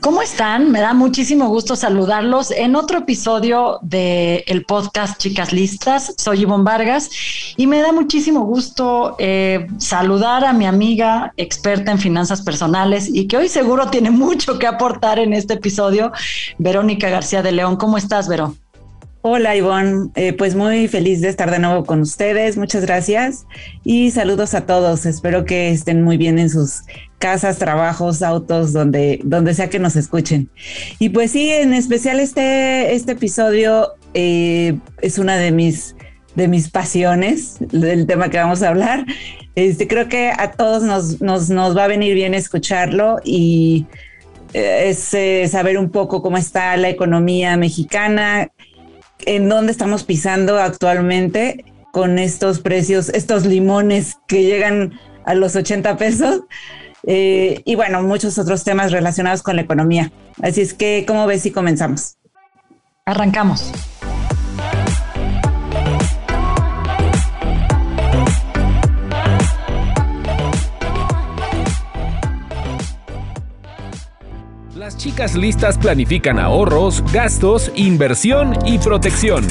¿Cómo están? Me da muchísimo gusto saludarlos en otro episodio del el podcast Chicas Listas. Soy Ivonne Vargas y me da muchísimo gusto eh, saludar a mi amiga experta en finanzas personales y que hoy seguro tiene mucho que aportar en este episodio, Verónica García de León. ¿Cómo estás, Vero? Hola Ivonne, eh, pues muy feliz de estar de nuevo con ustedes, muchas gracias y saludos a todos, espero que estén muy bien en sus casas, trabajos, autos, donde, donde sea que nos escuchen. Y pues sí, en especial este, este episodio eh, es una de mis, de mis pasiones, del tema que vamos a hablar. Este, creo que a todos nos, nos, nos va a venir bien escucharlo y eh, es saber un poco cómo está la economía mexicana, en dónde estamos pisando actualmente con estos precios, estos limones que llegan a los 80 pesos. Eh, y bueno, muchos otros temas relacionados con la economía. Así es que, ¿cómo ves si comenzamos? Arrancamos. Chicas listas planifican ahorros, gastos, inversión y protección.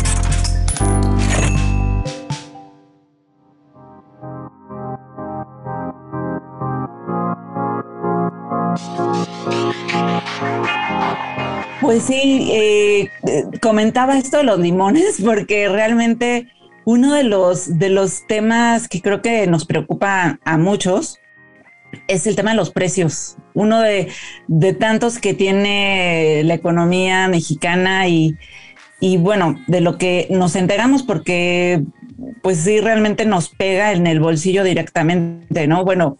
Pues sí, eh, comentaba esto de los limones porque realmente uno de los, de los temas que creo que nos preocupa a muchos es el tema de los precios. Uno de, tantos que tiene la economía mexicana y, bueno, de lo que nos enteramos porque pues sí realmente nos pega en el bolsillo directamente, ¿no? Bueno,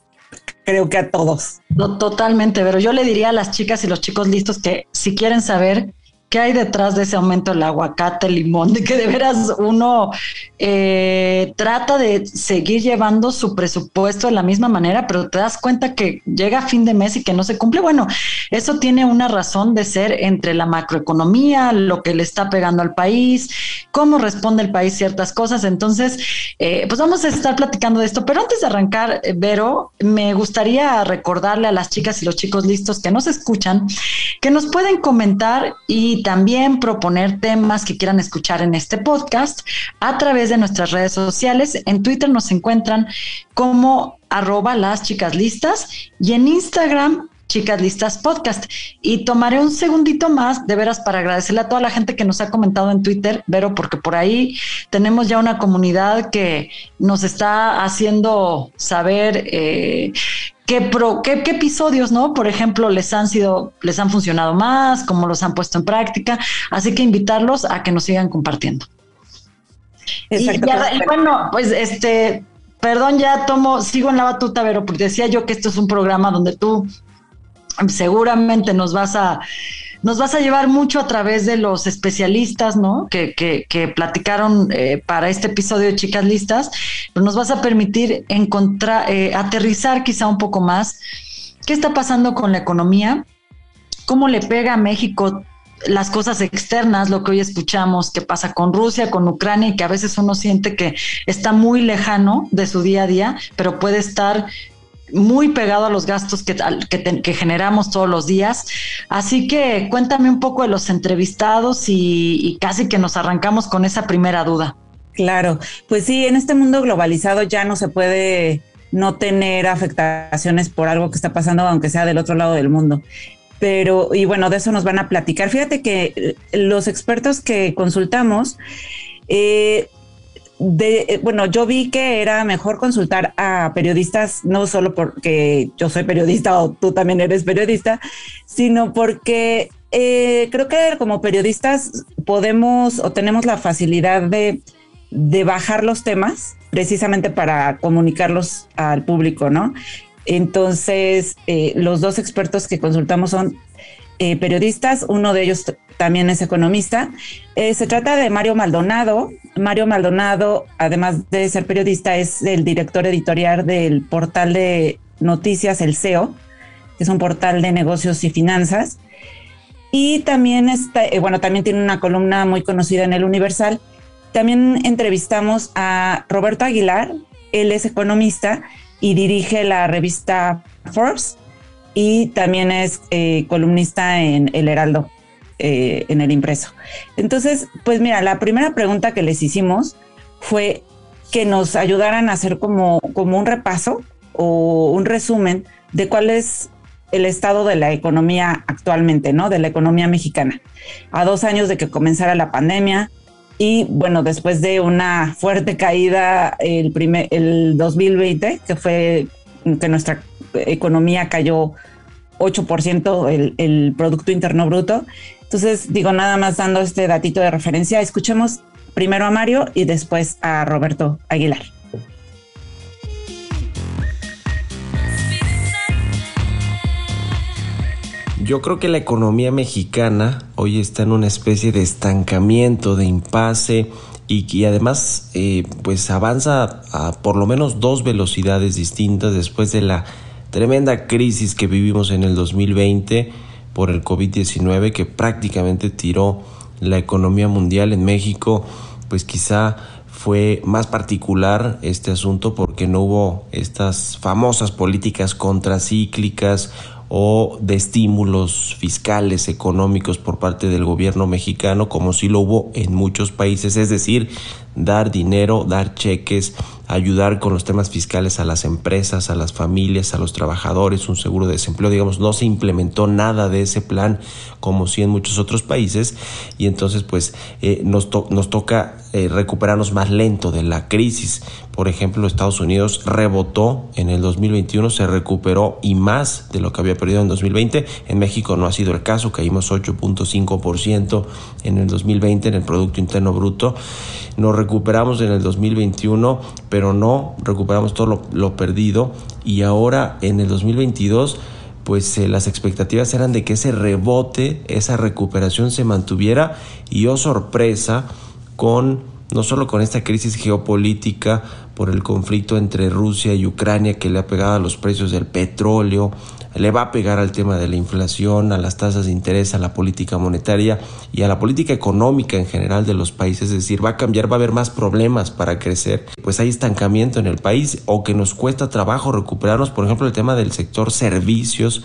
creo que a todos. totalmente, pero yo le diría a las chicas y los chicos listos que si quieren saber ¿Qué hay detrás de ese aumento del aguacate, el limón? De que de veras uno eh, trata de seguir llevando su presupuesto de la misma manera, pero te das cuenta que llega fin de mes y que no se cumple. Bueno, eso tiene una razón de ser entre la macroeconomía, lo que le está pegando al país, cómo responde el país ciertas cosas. Entonces, eh, pues vamos a estar platicando de esto. Pero antes de arrancar, eh, Vero, me gustaría recordarle a las chicas y los chicos listos que nos escuchan que nos pueden comentar y también proponer temas que quieran escuchar en este podcast a través de nuestras redes sociales. En Twitter nos encuentran como arroba las chicas y en Instagram Chicas Listas Podcast. Y tomaré un segundito más, de veras, para agradecerle a toda la gente que nos ha comentado en Twitter, Vero, porque por ahí tenemos ya una comunidad que nos está haciendo saber eh, qué, qué, episodios, ¿no? Por ejemplo, les han sido, les han funcionado más, cómo los han puesto en práctica. Así que invitarlos a que nos sigan compartiendo. Y, y, bueno, pues este, perdón, ya tomo, sigo en la batuta, pero porque decía yo que esto es un programa donde tú seguramente nos vas a nos vas a llevar mucho a través de los especialistas, ¿no? Que, que, platicaron eh, para este episodio de Chicas Listas, nos vas a permitir encontrar, eh, aterrizar quizá un poco más qué está pasando con la economía, cómo le pega a México las cosas externas, lo que hoy escuchamos, que pasa con Rusia, con Ucrania, y que a veces uno siente que está muy lejano de su día a día, pero puede estar muy pegado a los gastos que, que, generamos todos los días. Así que cuéntame un poco de los entrevistados y, casi que nos arrancamos con esa primera duda. Claro, pues sí, en este mundo globalizado ya no se puede no tener afectaciones por algo que está pasando, aunque sea del otro lado del mundo. Pero, y bueno, de eso nos van a platicar. Fíjate que los expertos que consultamos, eh, de, eh, bueno, yo vi que era mejor consultar a periodistas, no solo porque yo soy periodista o tú también eres periodista, sino porque eh, creo que como periodistas podemos o tenemos la facilidad de de bajar los temas precisamente para comunicarlos al público, ¿no? Entonces, eh, los dos expertos que consultamos son periodistas, uno de ellos también es economista. Eh, se trata de Mario Maldonado. Mario Maldonado, además de ser periodista, es el director editorial del portal de noticias El SEO, que es un portal de negocios y finanzas. Y también está, bueno, también tiene una columna muy conocida en el Universal también entrevistamos a Roberto Aguilar, él es economista y dirige la revista Forbes y también es eh, columnista en El Heraldo, eh, en el impreso. Entonces, pues mira, la primera pregunta que les hicimos fue que nos ayudaran a hacer como, como un repaso o un resumen de cuál es el estado de la economía actualmente, ¿no? De la economía mexicana. A dos años de que comenzara la pandemia, y bueno, después de una fuerte caída el, primer, el 2020, que fue que nuestra economía cayó 8% el, el Producto Interno Bruto. Entonces, digo, nada más dando este datito de referencia, escuchemos primero a Mario y después a Roberto Aguilar. Yo creo que la economía mexicana hoy está en una especie de estancamiento, de impasse y, además eh, pues avanza a por lo menos dos velocidades distintas después de la tremenda crisis que vivimos en el 2020 por el COVID-19 que prácticamente tiró la economía mundial en México, pues quizá fue más particular este asunto porque no hubo estas famosas políticas contracíclicas o de estímulos fiscales, económicos por parte del gobierno mexicano, como sí lo hubo en muchos países, es decir, dar dinero, dar cheques, ayudar con los temas fiscales a las empresas, a las familias, a los trabajadores, un seguro de desempleo, digamos, no se implementó nada de ese plan como sí en muchos otros países y entonces pues eh, nos, nos toca eh, recuperarnos más lento de la crisis. Por ejemplo, Estados Unidos rebotó en el 2021, se recuperó y más de lo que había perdido en 2020. En México no ha sido el caso, caímos 8.5% en el 2020 en el Producto Interno Bruto. Nos recuperamos en el 2021, pero no recuperamos todo lo, perdido y ahora en el 2022 pues eh, las expectativas eran de que ese rebote, esa recuperación se mantuviera y oh sorpresa con no solo con esta crisis geopolítica por el conflicto entre Rusia y Ucrania que le ha pegado a los precios del petróleo, le va a pegar al tema de la inflación, a las tasas de interés, a la política monetaria y a la política económica en general de los países. Es decir, va a cambiar, va a haber más problemas para crecer. Pues hay estancamiento en el país o que nos cuesta trabajo recuperarnos, por ejemplo, el tema del sector servicios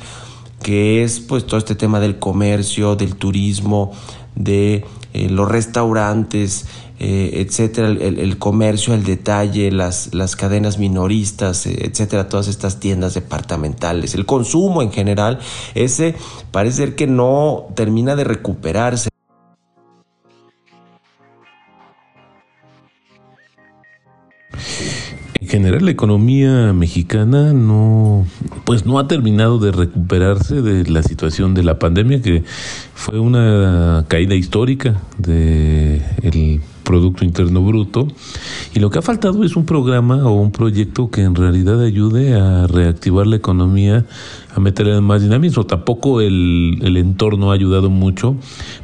que es pues todo este tema del comercio, del turismo, de eh, los restaurantes, eh, etcétera, el, comercio, el detalle, las, las cadenas minoristas, eh, etcétera, todas estas tiendas departamentales, el consumo en general, ese parece ser que no termina de recuperarse. General la economía mexicana no pues no ha terminado de recuperarse de la situación de la pandemia que fue una caída histórica de el Producto Interno Bruto. Y lo que ha faltado es un programa o un proyecto que en realidad ayude a reactivar la economía a meterle más dinamismo. Tampoco el, el, entorno ha ayudado mucho,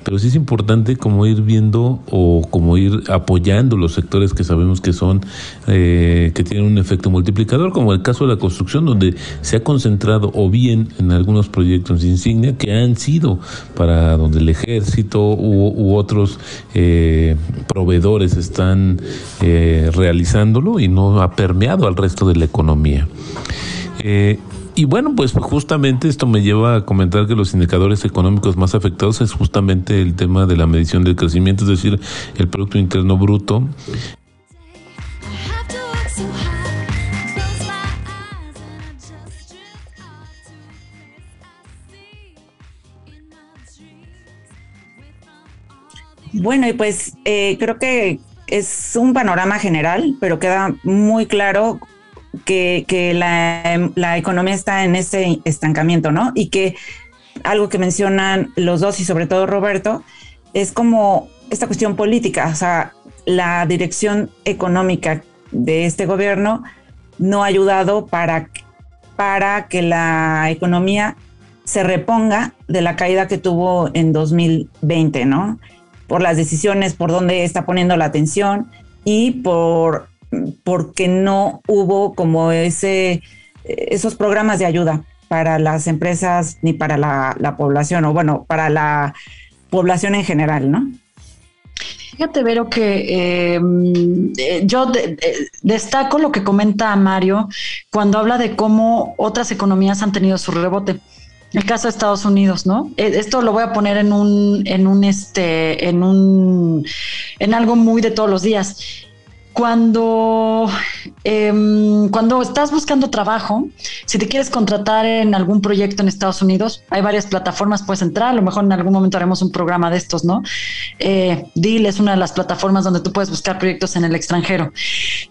pero sí es importante como ir viendo o como ir apoyando los sectores que sabemos que son, eh, que tienen un efecto multiplicador, como el caso de la construcción, donde se ha concentrado o bien en algunos proyectos insignia que han sido para donde el ejército u, otros eh, proveedores están eh, realizándolo y no ha permeado al resto de la economía. Eh, y bueno, pues justamente esto me lleva a comentar que los indicadores económicos más afectados es justamente el tema de la medición del crecimiento, es decir, el Producto Interno Bruto. Bueno, y pues eh, creo que es un panorama general, pero queda muy claro que, la, economía está en ese estancamiento, ¿no? Y que algo que mencionan los dos y sobre todo Roberto es como esta cuestión política, o sea, la dirección económica de este gobierno no ha ayudado para, para que la economía se reponga de la caída que tuvo en 2020, ¿no? Por las decisiones, por dónde está poniendo la atención y por porque no hubo como ese esos programas de ayuda para las empresas ni para la, población o bueno, para la población en general, ¿no? Fíjate, Vero, que em, eh, yo destaco lo que comenta Mario cuando habla de cómo otras economías han tenido su rebote. El caso de Estados Unidos, ¿no? Eh, esto lo voy a poner en un, en un, este, en un, en algo muy de todos los días cuando, em, cuando estás buscando trabajo, si te quieres contratar en algún proyecto en Estados Unidos, hay varias plataformas, puedes entrar, a lo mejor en algún momento haremos un programa de estos, ¿no? Eh, Deal es una de las plataformas donde tú puedes buscar proyectos en el extranjero,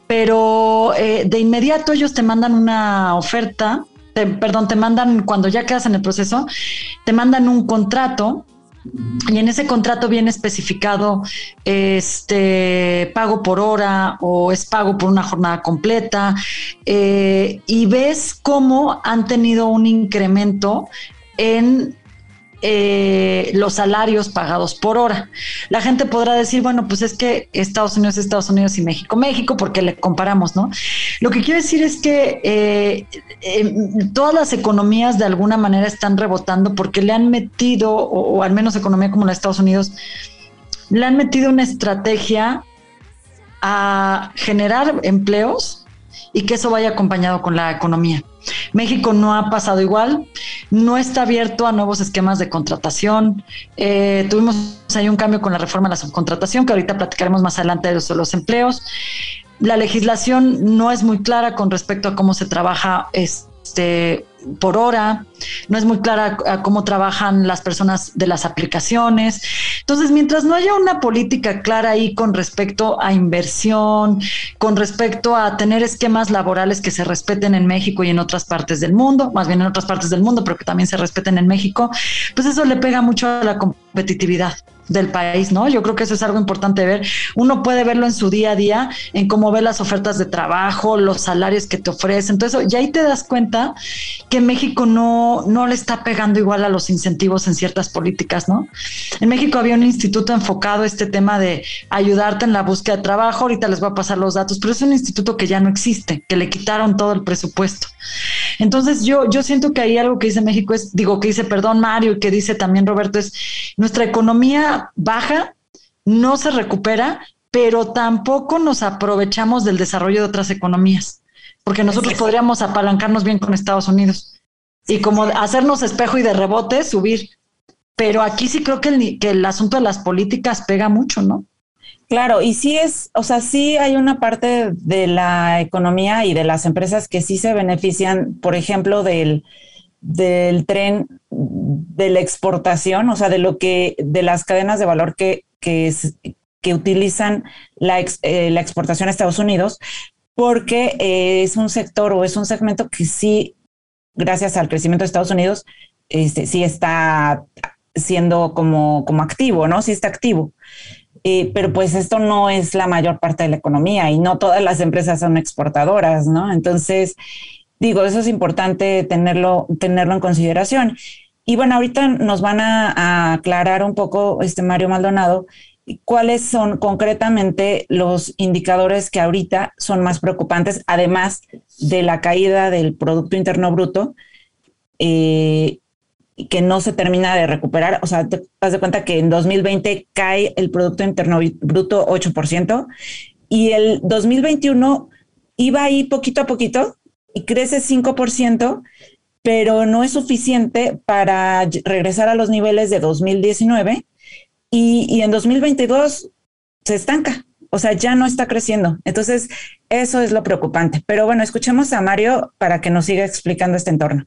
pero eh, de inmediato ellos te mandan una oferta, perdón, te mandan, cuando ya quedas en el proceso, te mandan un contrato y en ese contrato viene especificado este pago por hora o es pago por una jornada completa eh, y ves cómo han tenido un incremento en eh, los salarios pagados por hora. La gente podrá decir, bueno, pues es que Estados Unidos es Estados Unidos y México, México, porque le comparamos, ¿no? Lo que quiero decir es que eh, todas las economías de alguna manera están rebotando porque le han metido, o, al menos economía como la de Estados Unidos, le han metido una estrategia a generar empleos y que eso vaya acompañado con la economía. México no ha pasado igual, no está abierto a nuevos esquemas de contratación. Eh, tuvimos ahí un cambio con la reforma de la subcontratación, que ahorita platicaremos más adelante de los empleos. La legislación no es muy clara con respecto a cómo se trabaja este, por hora, no es muy clara cómo trabajan las personas de las aplicaciones. Entonces, mientras no haya una política clara ahí con respecto a inversión, con respecto a tener esquemas laborales que se respeten en México y en otras partes del mundo, más bien en otras partes del mundo, pero que también se respeten en México, pues eso le pega mucho a la competitividad del país, ¿no? Yo creo que eso es algo importante ver. Uno puede verlo en su día a día, en cómo ve las ofertas de trabajo, los salarios que te ofrecen, entonces, y ahí te das cuenta que México no, no le está pegando igual a los incentivos en ciertas políticas, ¿no? En México había un instituto enfocado a este tema de ayudarte en la búsqueda de trabajo, ahorita les voy a pasar los datos, pero es un instituto que ya no existe, que le quitaron todo el presupuesto. Entonces yo, yo siento que ahí algo que dice México es, digo, que dice, perdón Mario, y que dice también Roberto, es nuestra economía baja, no se recupera, pero tampoco nos aprovechamos del desarrollo de otras economías, porque nosotros podríamos apalancarnos bien con Estados Unidos y como hacernos espejo y de rebote subir. Pero aquí sí creo que el, que el asunto de las políticas pega mucho, ¿no? Claro, y sí es, o sea, sí hay una parte de la economía y de las empresas que sí se benefician, por ejemplo, del, del tren de la exportación, o sea, de lo que, de las cadenas de valor que, que, que utilizan la, eh, la, exportación a Estados Unidos, porque eh, es un sector o es un segmento que sí, gracias al crecimiento de Estados Unidos, este, sí está siendo como, como activo, ¿no? Sí está activo. Eh, pero pues esto no es la mayor parte de la economía y no todas las empresas son exportadoras, ¿no? Entonces, digo, eso es importante tenerlo, tenerlo en consideración. Y bueno, ahorita nos van a, aclarar un poco, este Mario Maldonado, cuáles son concretamente los indicadores que ahorita son más preocupantes, además de la caída del Producto Interno Bruto. Eh, que no se termina de recuperar. O sea, te das de cuenta que en 2020 cae el Producto Interno Bruto 8% y el 2021 iba ahí poquito a poquito y crece 5%, pero no es suficiente para regresar a los niveles de 2019 y, y en 2022 se estanca. O sea, ya no está creciendo. Entonces, eso es lo preocupante. Pero bueno, escuchemos a Mario para que nos siga explicando este entorno.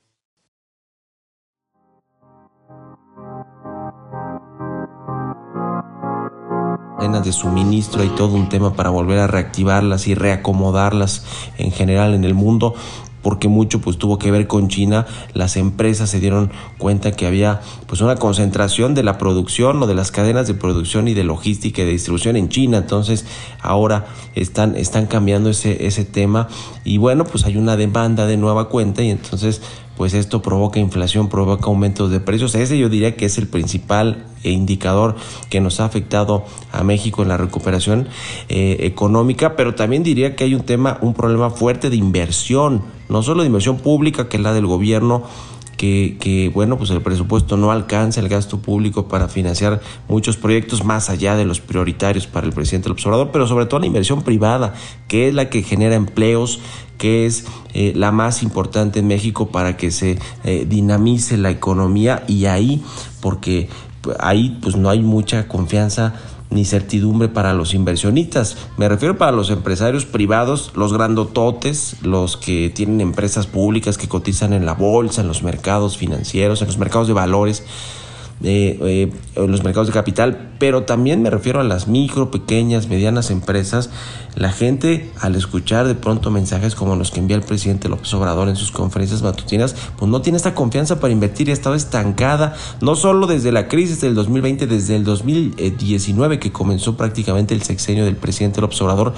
de suministro, hay todo un tema para volver a reactivarlas y reacomodarlas en general en el mundo. Porque mucho pues tuvo que ver con China. Las empresas se dieron cuenta que había pues una concentración de la producción o de las cadenas de producción y de logística y de distribución en China. Entonces ahora están, están cambiando ese, ese tema y bueno pues hay una demanda de nueva cuenta y entonces pues esto provoca inflación, provoca aumentos de precios. Ese yo diría que es el principal indicador que nos ha afectado a México en la recuperación eh, económica, pero también diría que hay un tema, un problema fuerte de inversión, no solo de inversión pública, que es la del gobierno, que, bueno, pues el presupuesto no alcanza el gasto público para financiar muchos proyectos más allá de los prioritarios para el presidente del observador, pero sobre todo la inversión privada, que es la que genera empleos, que es eh, la más importante en México para que se eh, dinamice la economía y ahí, porque ahí pues no hay mucha confianza ni certidumbre para los inversionistas. Me refiero para los empresarios privados, los grandototes, los que tienen empresas públicas que cotizan en la bolsa, en los mercados financieros, en los mercados de valores eh, los mercados de capital, pero también me refiero a las micro, pequeñas, medianas empresas. La gente al escuchar de pronto mensajes como los que envía el presidente López Obrador en sus conferencias matutinas, pues no tiene esta confianza para invertir y ha estado estancada, no solo desde la crisis del 2020, desde el 2019 que comenzó prácticamente el sexenio del presidente López Obrador,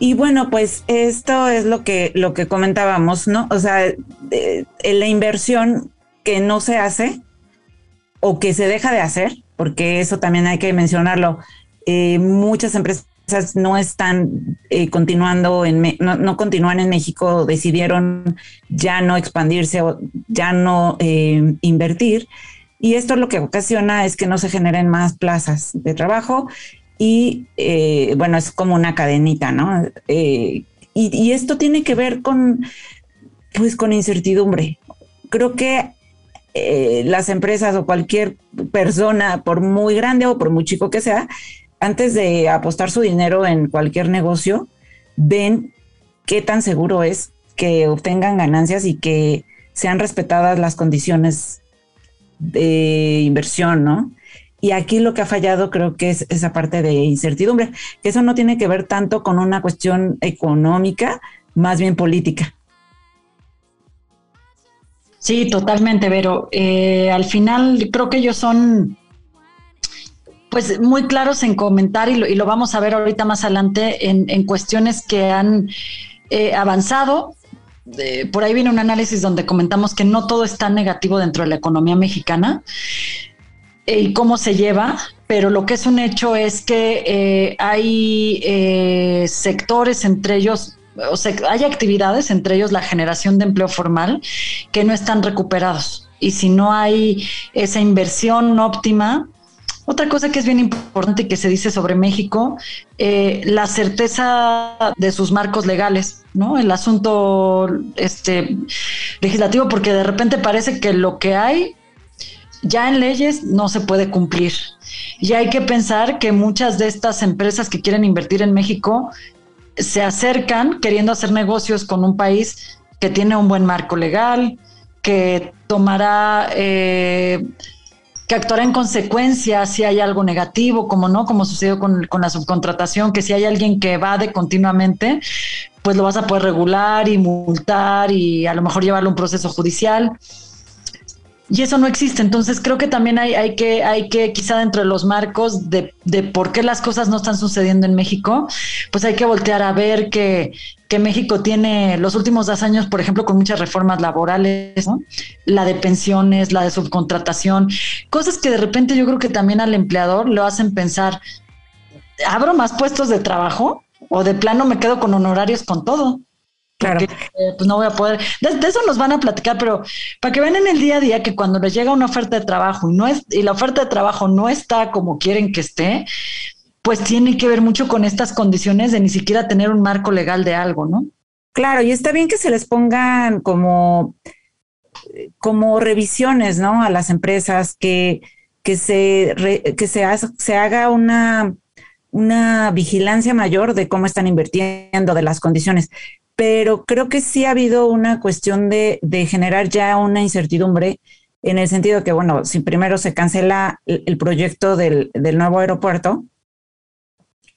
Y bueno, pues esto es lo que, lo que comentábamos, ¿no? O sea, la inversión que no se hace o que se deja de hacer, porque eso también hay que mencionarlo. Eh, muchas empresas no están eh, continuando en no, no, continúan en México, decidieron ya no expandirse o ya no eh, invertir. Y esto lo que ocasiona es que no se generen más plazas de trabajo y eh, bueno, es como una cadenita, ¿no? Eh, y, esto tiene que ver con, pues, con incertidumbre. Creo que eh, las empresas o cualquier persona, por muy grande o por muy chico que sea, antes de apostar su dinero en cualquier negocio, ven qué tan seguro es que obtengan ganancias y que sean respetadas las condiciones de inversión, ¿no? Y aquí lo que ha fallado creo que es esa parte de incertidumbre, que eso no tiene que ver tanto con una cuestión económica, más bien política. Sí, totalmente, Vero. Eh, al final creo que ellos son pues muy claros en comentar y lo, vamos a ver ahorita más adelante en, cuestiones que han eh, avanzado. por ahí viene un análisis donde comentamos que no todo está negativo dentro de la economía mexicana y cómo se lleva, pero lo que es un hecho es que eh, hay eh, sectores, entre ellos, o sea, hay actividades, entre ellos la generación de empleo formal, que no están recuperados. Y si no hay esa inversión óptima, otra cosa que es bien importante que se dice sobre México, eh, la certeza de sus marcos legales, ¿no? El asunto este, legislativo, porque de repente parece que lo que hay ya en leyes no se puede cumplir. Y hay que pensar que muchas de estas empresas que quieren invertir en México se acercan queriendo hacer negocios con un país que tiene un buen marco legal, que tomará, eh, que actuará en consecuencia si hay algo negativo, como no, como sucedió con, con la subcontratación, que si hay alguien que evade continuamente, pues lo vas a poder regular y multar y a lo mejor llevarlo a un proceso judicial y eso no existe. Entonces creo que también hay, hay, que, hay que, quizá dentro de los marcos de, de, por qué las cosas no están sucediendo en México, pues hay que voltear a ver que, que México tiene los últimos dos años, por ejemplo, con muchas reformas laborales, la de pensiones, la de subcontratación, cosas que de repente yo creo que también al empleador lo hacen pensar, ¿abro más puestos de trabajo? O de plano me quedo con honorarios con todo. Claro. Eh, pues no voy a poder. De, eso nos van a platicar, pero para que vean en el día a día que cuando les llega una oferta de trabajo y no es, y la oferta de trabajo no está como quieren que esté, pues tiene que ver mucho con estas condiciones de ni siquiera tener un marco legal de algo, ¿no? Claro, y está bien que se les pongan como, como revisiones, ¿no? A las empresas, que, que se, que se, se haga una, una vigilancia mayor de cómo están invirtiendo, de las condiciones pero creo que sí ha habido una cuestión de, generar ya una incertidumbre en el sentido que, bueno, si primero se cancela el, proyecto del, nuevo aeropuerto,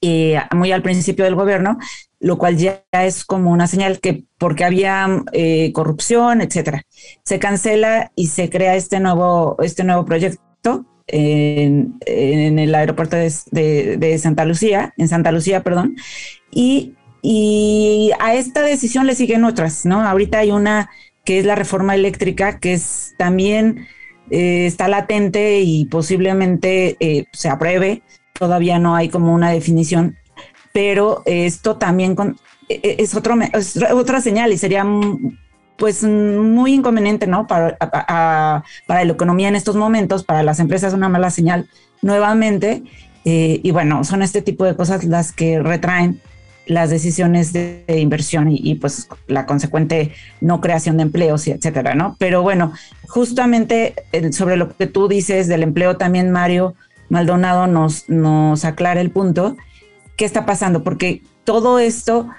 y muy al principio del gobierno, lo cual ya es como una señal que porque había eh, corrupción, etcétera. Se cancela y se crea este nuevo, este nuevo proyecto en, en el aeropuerto de, de, Santa Lucía, en Santa Lucía, perdón, y, y a esta decisión le siguen otras, ¿no? Ahorita hay una que es la reforma eléctrica, que es también eh, está latente y posiblemente eh, se apruebe. Todavía no hay como una definición, pero esto también e, e, es, otro, otra señal y sería pues muy inconveniente, ¿no? Para, para la economía en estos momentos, para las empresas una mala señal nuevamente. Eh, y bueno, son este tipo de cosas las que retraen las decisiones de, inversión y, pues la consecuente no creación de empleos etcétera, ¿no? Pero bueno, justamente sobre lo que tú dices del empleo también Mario Maldonado nos, nos aclara el punto. ¿Qué está pasando? Porque todo esto,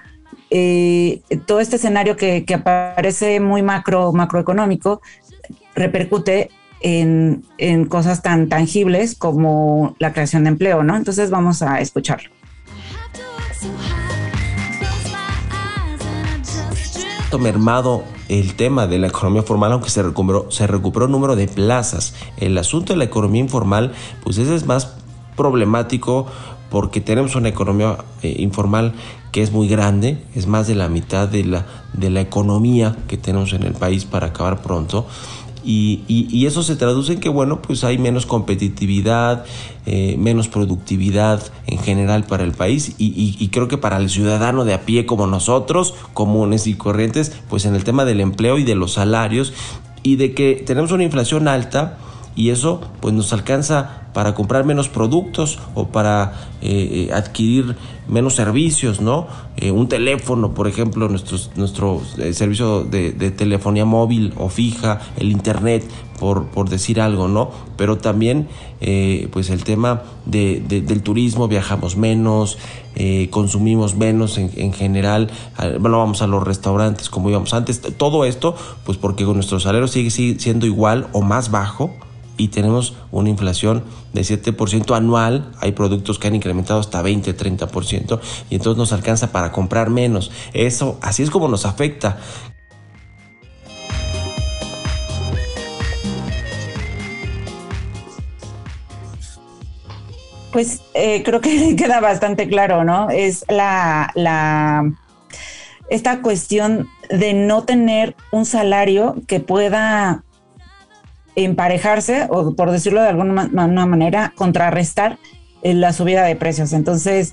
eh, todo este escenario que, que, aparece muy macro, macroeconómico, repercute en, en cosas tan tangibles como la creación de empleo, ¿no? Entonces vamos a escucharlo. Mermado el tema de la economía formal, aunque se recuperó, se recuperó el número de plazas. El asunto de la economía informal, pues ese es más problemático porque tenemos una economía eh, informal que es muy grande, es más de la mitad de la, de la economía que tenemos en el país para acabar pronto. Y, eso se traduce en que, bueno, pues hay menos competitividad, eh, menos productividad en general para el país y, creo que para el ciudadano de a pie como nosotros, comunes y corrientes, pues en el tema del empleo y de los salarios y de que tenemos una inflación alta y eso pues nos alcanza para comprar menos productos o para eh, eh, adquirir menos servicios, ¿no? Eh, un teléfono, por ejemplo, nuestro, nuestro servicio de, telefonía móvil o fija, el internet, por, por decir algo, ¿no? Pero también, pues el tema de, del turismo, viajamos menos, consumimos menos en, en, general, bueno, vamos a los restaurantes como íbamos antes, todo esto, pues porque nuestro salario sigue siendo igual o más bajo y tenemos una inflación de 7% anual. Hay productos que han incrementado hasta 20, 30% y entonces nos alcanza para comprar menos. Eso, así es como nos afecta. Pues eh, creo que queda bastante claro, ¿no? Es la, la, esta cuestión de no tener un salario que pueda emparejarse o por decirlo de alguna manera, contrarrestar eh, la subida de precios. Entonces,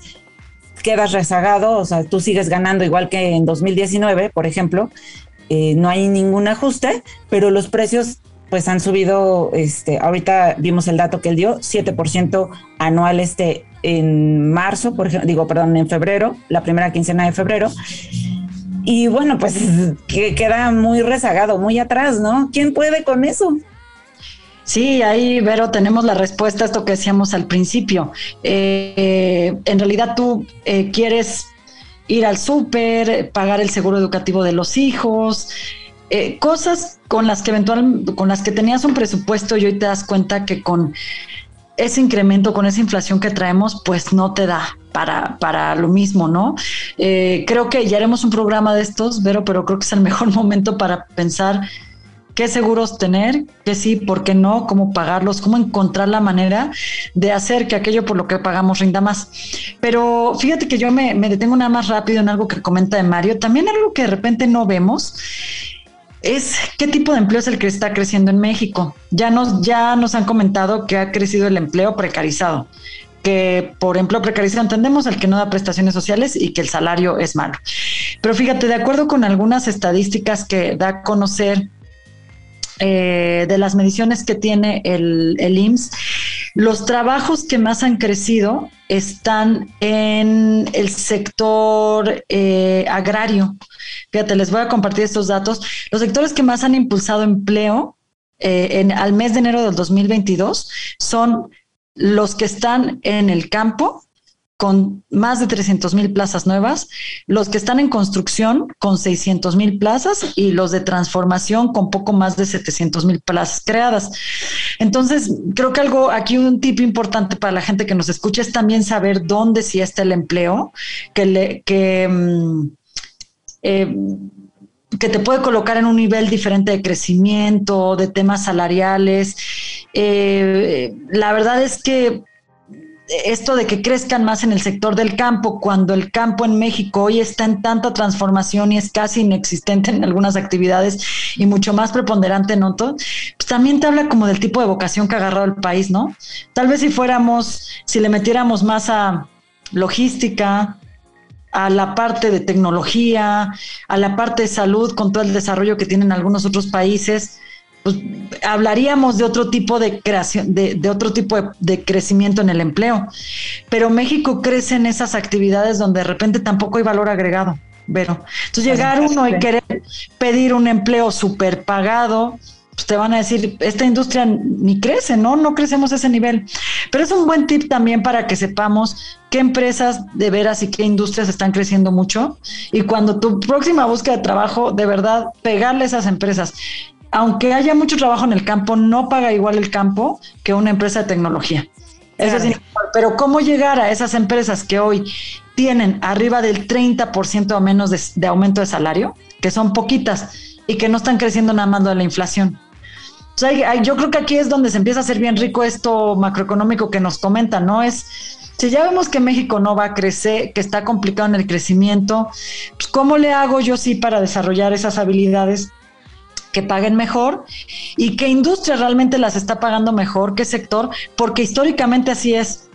quedas rezagado, o sea, tú sigues ganando igual que en 2019, por ejemplo, eh, no hay ningún ajuste, pero los precios pues han subido, este, ahorita vimos el dato que él dio, 7% anual este en marzo, por ejemplo, digo, perdón, en febrero, la primera quincena de febrero. Y bueno, pues que queda muy rezagado, muy atrás, ¿no? ¿Quién puede con eso? Sí, ahí, Vero, tenemos la respuesta a esto que decíamos al principio. Eh, en realidad tú eh, quieres ir al súper, pagar el seguro educativo de los hijos, eh, cosas con las que eventual, con las que tenías un presupuesto y hoy te das cuenta que con ese incremento, con esa inflación que traemos, pues no te da para, para lo mismo, ¿no? creo que ya haremos un programa de estos, Vero, pero creo que es el mejor momento para pensar qué seguros tener, qué sí, por qué no, cómo pagarlos, cómo encontrar la manera de hacer que aquello por lo que pagamos rinda más. Pero fíjate que yo me, detengo nada más rápido en algo que comenta de Mario. También algo que de repente no vemos es qué tipo de empleo es el que está creciendo en México. Ya nos, ya nos han comentado que ha crecido el empleo precarizado que por empleo precarizado entendemos el que no da prestaciones sociales y que el salario es malo. Pero fíjate, de acuerdo con algunas estadísticas que da a conocer eh, de las mediciones que tiene el, el, IMSS, los trabajos que más han crecido están en el sector eh, agrario. Fíjate, les voy a compartir estos datos. Los sectores que más han impulsado empleo eh, en, al mes de enero del 2022 son los que están en el campo, con más de 300 mil plazas nuevas, los que están en construcción con 600 mil plazas y los de transformación con poco más de 700 mil plazas creadas. Entonces, creo que algo aquí un tip importante para la gente que nos escucha es también saber dónde sí está el empleo, que, le, que mm, eh, te puede colocar en un nivel diferente de crecimiento, de temas salariales. Eh, la verdad es que esto de que crezcan más en el sector del campo, cuando el campo en México hoy está en tanta transformación y es casi inexistente en algunas actividades y mucho más preponderante en otros, pues también te habla como del tipo de vocación que ha agarrado el país, ¿no? Tal vez si fuéramos, si le metiéramos más a logística, a la parte de tecnología, a la parte de salud con todo el desarrollo que tienen algunos otros países, pues hablaríamos de otro tipo de creación, de, otro tipo de, crecimiento en el empleo. Pero México crece en esas actividades donde de repente tampoco hay valor agregado, Vero. Entonces llegar uno y querer pedir un empleo súper pagado, pues te van a decir, esta industria ni crece, ¿no? No crecemos a ese nivel. Pero es un buen tip también para que sepamos qué empresas de veras y qué industrias están creciendo mucho. Y cuando tu próxima búsqueda de trabajo, de verdad, pegarle a esas empresas. Aunque haya mucho trabajo en el campo, no paga igual el campo que una empresa de tecnología. Eso es pero ¿cómo llegar a esas empresas que hoy tienen arriba del 30% o menos de, de aumento de salario, que son poquitas, y que no están creciendo nada más de la inflación. yo creo que aquí es donde se empieza a hacer bien rico esto macroeconómico que nos comentan, ¿no? Es, si ya vemos que México no va a crecer, que está complicado en el crecimiento, pues ¿cómo le hago yo sí para desarrollar esas habilidades que paguen mejor y qué industria realmente las está pagando mejor, qué sector, porque históricamente así es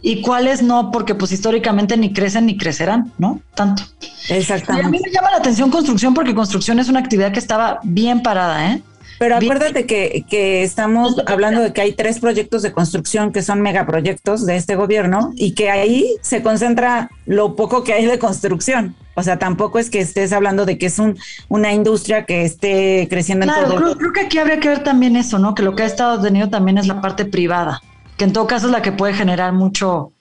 y cuáles no, porque pues históricamente ni crecen ni crecerán, ¿no? Tanto. Exactamente. Y a mí me llama la atención construcción porque construcción es una actividad que estaba bien parada, ¿eh? Pero acuérdate que, que, estamos hablando de que hay tres proyectos de construcción que son megaproyectos de este gobierno y que ahí se concentra lo poco que hay de construcción. O sea, tampoco es que estés hablando de que es un, una industria que esté creciendo en todo. Creo, creo que aquí habría que ver también eso, ¿no? Que lo que ha estado teniendo también es la parte privada que en todo caso es la que puede generar mucho,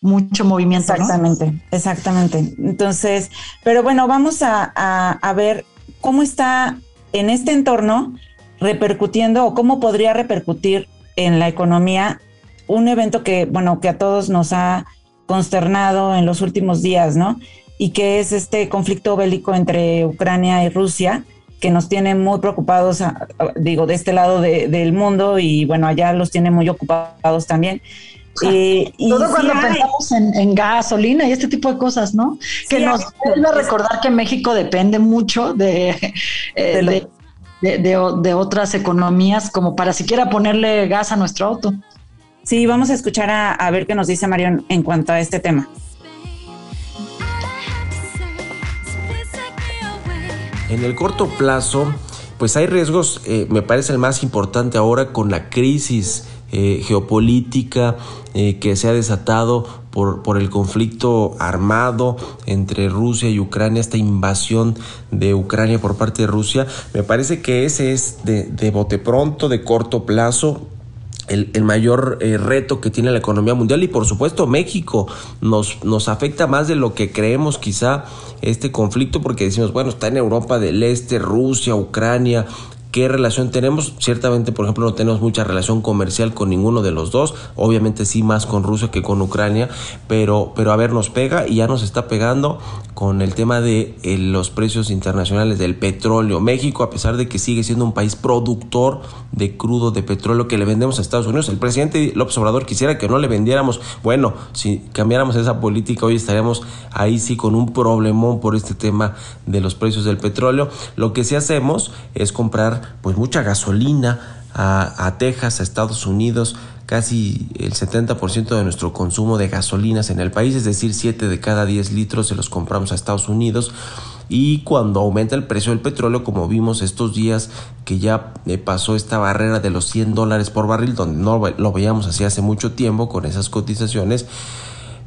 mucho movimiento. Exactamente, exactamente. Entonces, pero bueno, vamos a, a, ver cómo está en este entorno repercutiendo o cómo podría repercutir en la economía un evento que, bueno, que a todos nos ha consternado en los últimos días, ¿no? Y que es este conflicto bélico entre Ucrania y Rusia, que nos tiene muy preocupados, digo, de este lado del mundo y bueno, allá los tiene muy ocupados también. Eh, y Todo cuando pensamos en, gasolina y este tipo de cosas, ¿no? que nos vuelve a recordar que México depende mucho de, eh, de, otras economías como para siquiera ponerle gas a nuestro auto. Sí, vamos a escuchar a, a ver qué nos dice Marion en cuanto a este tema. En el corto plazo, pues hay riesgos, eh, me parece el más importante ahora con la crisis eh, geopolítica eh, que se ha desatado por, por, el conflicto armado entre Rusia y Ucrania, esta invasión de Ucrania por parte de Rusia. Me parece que ese es de, de bote pronto, de corto plazo, el, mayor reto que tiene la economía mundial y por supuesto México nos, nos afecta más de lo que creemos quizá este conflicto porque decimos, bueno, está en Europa del Este, Rusia, Ucrania, ¿Qué relación tenemos? Ciertamente, por ejemplo, no tenemos mucha relación comercial con ninguno de los dos. Obviamente sí más con Rusia que con Ucrania, pero, pero a ver, nos pega y ya nos está pegando con el tema de eh, los precios internacionales del petróleo. México, a pesar de que sigue siendo un país productor de crudo de petróleo que le vendemos a Estados Unidos, el presidente López Obrador quisiera que no le vendiéramos. Bueno, si cambiáramos esa política, hoy estaríamos ahí sí con un problemón por este tema de los precios del petróleo. Lo que sí hacemos es comprar pues mucha gasolina a, Texas, a Estados Unidos, casi el 70% de nuestro consumo de gasolinas en el país, es decir, 7 de cada 10 litros se los compramos a Estados Unidos. Y cuando aumenta el precio del petróleo, como vimos estos días que ya eh, pasó esta barrera de los 100 dólares por barril, donde no lo veíamos así hace mucho tiempo con esas cotizaciones,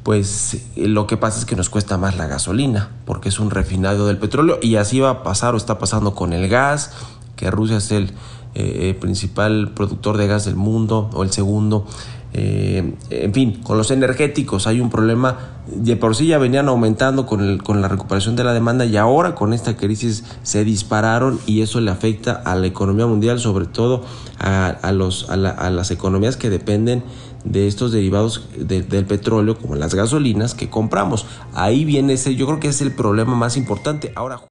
pues eh, lo que pasa es que nos cuesta más la gasolina, porque es un refinado del petróleo y así va a pasar o está pasando con el gas, que Rusia es el eh, principal productor de gas del mundo o el segundo. eh, en fin, con los energéticos hay un problema, de por sí ya venían aumentando con, con la recuperación de la demanda y ahora con esta crisis se dispararon y eso le afecta a la economía mundial, sobre todo a, los, a, las economías que dependen de estos derivados del petróleo, como las gasolinas que compramos. Ahí viene ese, yo creo que es el problema más importante. Ahora.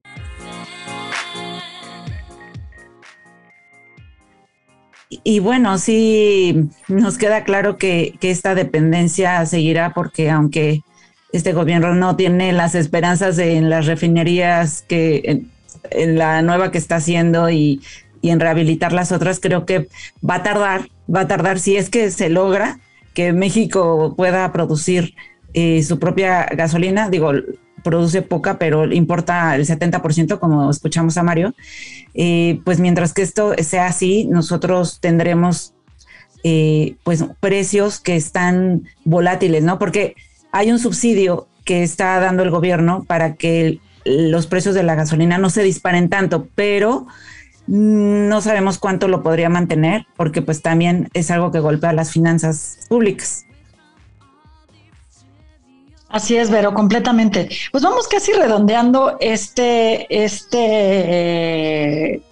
Y bueno, sí nos queda claro que, esta dependencia seguirá porque aunque este gobierno no tiene las esperanzas en las refinerías que en, la nueva que está haciendo y, en rehabilitar las otras, creo que va a tardar, va a tardar si es que se logra que México pueda producir eh, su propia gasolina, digo, produce poca, pero importa el 70%, como escuchamos a Mario. Eh, pues mientras que esto sea así, nosotros tendremos eh, pues precios que están volátiles, ¿no? Porque hay un subsidio que está dando el gobierno para que los precios de la gasolina no se disparen tanto, pero no sabemos cuánto lo podría mantener, porque pues también es algo que golpea las finanzas públicas. Así es, Vero, completamente. Pues vamos casi redondeando este, este, eh,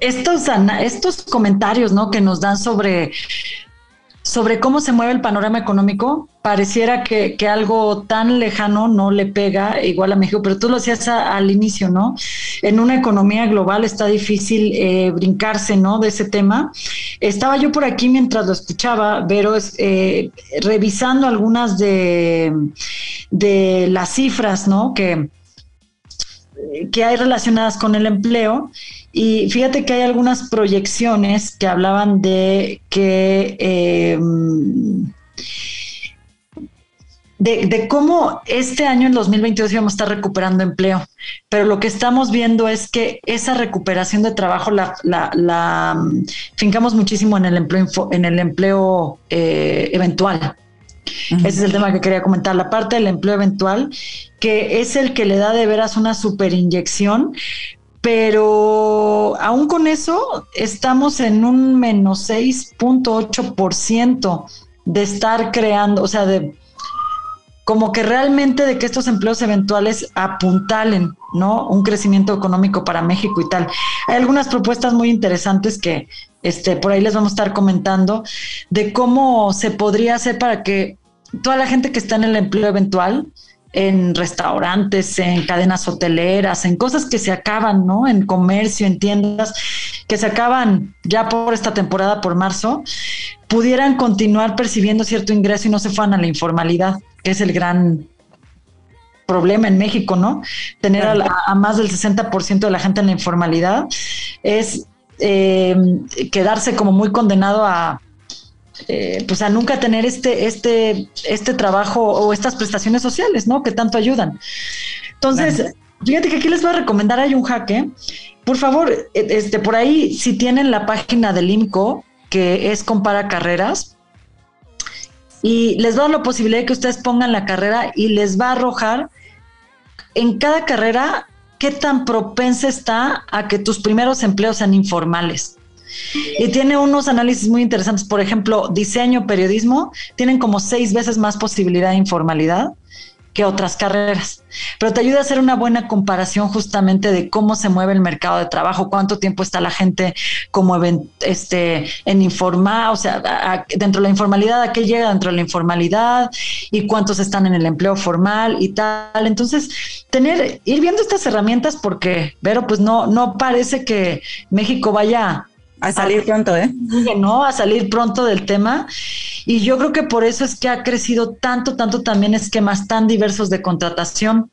estos, estos comentarios, ¿no? Que nos dan sobre sobre cómo se mueve el panorama económico, pareciera que, algo tan lejano no le pega igual a México, pero tú lo decías al inicio, ¿no? En una economía global está difícil eh, brincarse, ¿no? De ese tema. Estaba yo por aquí mientras lo escuchaba, pero eh, revisando algunas de, de las cifras, ¿no? Que, que hay relacionadas con el empleo y fíjate que hay algunas proyecciones que hablaban de que... Em, de, cómo este año, en 2022, íbamos a estar recuperando empleo. Pero lo que estamos viendo es que esa recuperación de trabajo la, la, mm, fincamos muchísimo en el empleo, en el empleo eh, eventual. Ese es el tema que quería comentar. La parte del empleo eventual, que es el que le da de veras una superinyección, pero aún con eso estamos en un menos 6.8% de estar creando, o sea, de como que realmente de que estos empleos eventuales apuntalen, ¿no? Un crecimiento económico para México y tal. Hay algunas propuestas muy interesantes que este, por ahí les vamos a estar comentando de cómo se podría hacer para que toda la gente que está en el empleo eventual, en restaurantes, en cadenas hoteleras, en cosas que se acaban, ¿no? En comercio, en tiendas, que se acaban ya por esta temporada, por marzo, pudieran continuar percibiendo cierto ingreso y no se fueran a la informalidad, que es el gran problema en México, ¿no? Tener a, más del 60% de la gente en la informalidad es eh, quedarse como muy condenado a eh, pues a nunca tener este, este, este trabajo o estas prestaciones sociales, ¿no? Que tanto ayudan. Entonces, fíjate que aquí les voy a recomendar, hay un jaque. Por favor, e, este, por ahí, si tienen la página del IMCO, que es Compara Carreras, y les da la posibilidad de que ustedes pongan la carrera y les va a arrojar en cada carrera qué tan propensa está a que tus primeros empleos sean informales. Y tiene unos análisis muy interesantes. Por ejemplo, diseño, periodismo, tienen como seis veces más posibilidad de informalidad que otras carreras. Pero te ayuda a hacer una buena comparación justamente de cómo se mueve el mercado de trabajo, cuánto tiempo está la gente como este, en informar, o sea, dentro de la informalidad, a qué llega dentro de la informalidad y cuántos están en el empleo formal y tal. Entonces, tener, ir viendo estas herramientas porque, pero pues no, no parece que México vaya a salir pronto, ¿eh? No, a salir pronto del tema. Y yo creo que por eso es que ha crecido tanto, tanto también esquemas tan diversos de contratación.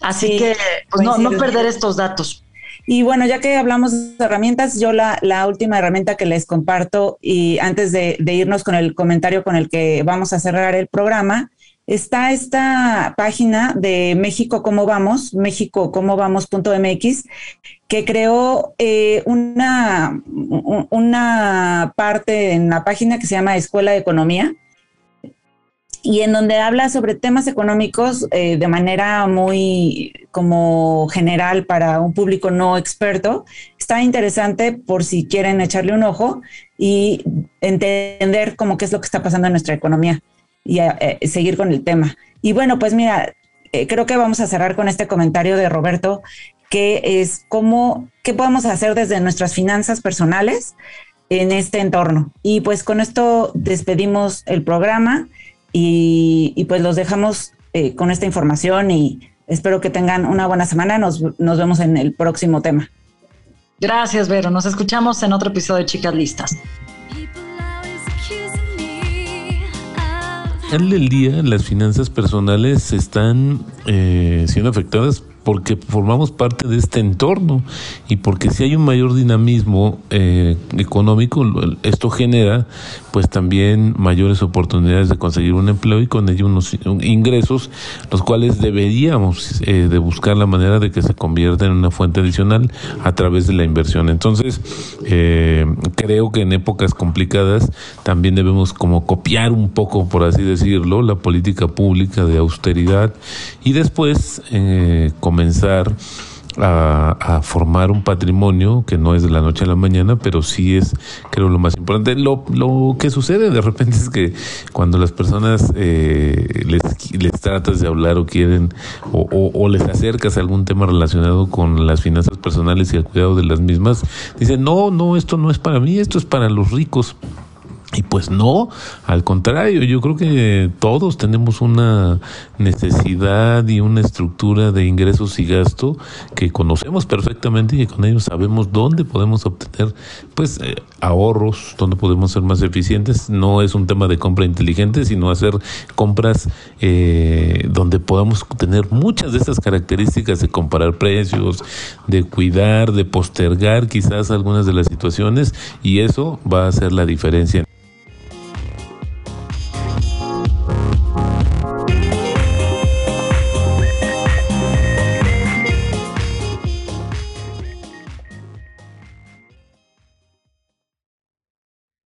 Así que, pues no, no perder estos datos. Y bueno, ya que hablamos de herramientas, yo la, la última herramienta que les comparto y antes de, de, irnos con el comentario con el que vamos a cerrar el programa, está esta página de México Cómo Vamos, MéxicoCómoVamos.mx, que creó eh, una, una parte en la página que se llama Escuela de Economía y en donde habla sobre temas económicos eh, de manera muy como general para un público no experto. está interesante por si quieren echarle un ojo y entender cómo qué es lo que está pasando en nuestra economía y eh, seguir con el tema. Y bueno, pues mira, creo que vamos a cerrar con este comentario de Roberto, que es cómo, qué podemos hacer desde nuestras finanzas personales en este entorno. Y pues con esto despedimos el programa y, pues los dejamos eh, con esta información y espero que tengan una buena semana. Nos, nos vemos en el próximo tema. Gracias, Vero. Nos escuchamos en otro episodio de Chicas Listas. Al del día, las finanzas personales están eh, siendo afectadas porque formamos parte de este entorno y porque si hay un mayor dinamismo eh, económico, esto genera pues también mayores oportunidades de conseguir un empleo y con ello unos ingresos, los cuales deberíamos eh, de buscar la manera de que se convierta en una fuente adicional a través de la inversión. Entonces, eh, creo que en épocas complicadas también debemos como copiar un poco, por así decirlo, la política pública de austeridad y después eh, comenzar a, formar un patrimonio que no es de la noche a la mañana, pero sí es, creo, lo más importante. Lo, lo que sucede de repente es que cuando las personas eh, les, les tratas de hablar o quieren, o, o, les acercas a algún tema relacionado con las finanzas personales y el cuidado de las mismas, dicen, no, no, esto no es para mí, esto es para los ricos. Y pues no, al contrario, yo creo que todos tenemos una necesidad y una estructura de ingresos y gasto que conocemos perfectamente y que con ellos sabemos dónde podemos obtener pues eh, ahorros, dónde podemos ser más eficientes. No es un tema de compra inteligente, sino hacer compras eh, donde podamos tener muchas de estas características de comparar precios, de cuidar, de postergar quizás algunas de las situaciones y eso va a hacer la diferencia.